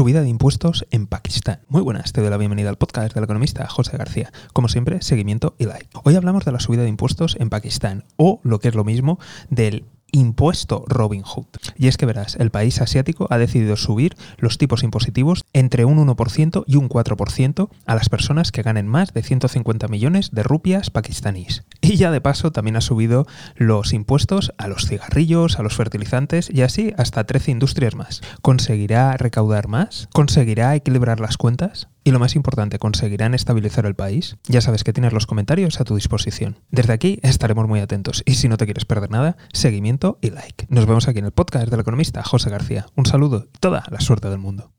Subida de impuestos en Pakistán. Muy buenas, te doy la bienvenida al podcast del economista José García. Como siempre, seguimiento y like. Hoy hablamos de la subida de impuestos en Pakistán o, lo que es lo mismo, del impuesto Robin Hood. Y es que verás, el país asiático ha decidido subir los tipos impositivos entre un 1% y un 4% a las personas que ganen más de 150 millones de rupias pakistaníes. Y ya de paso también ha subido los impuestos a los cigarrillos, a los fertilizantes y así hasta 13 industrias más. ¿Conseguirá recaudar más? ¿Conseguirá equilibrar las cuentas? Y lo más importante, ¿conseguirán estabilizar el país? Ya sabes que tienes los comentarios a tu disposición. Desde aquí estaremos muy atentos y si no te quieres perder nada, seguimiento y like. Nos vemos aquí en el podcast del economista José García. Un saludo y toda la suerte del mundo.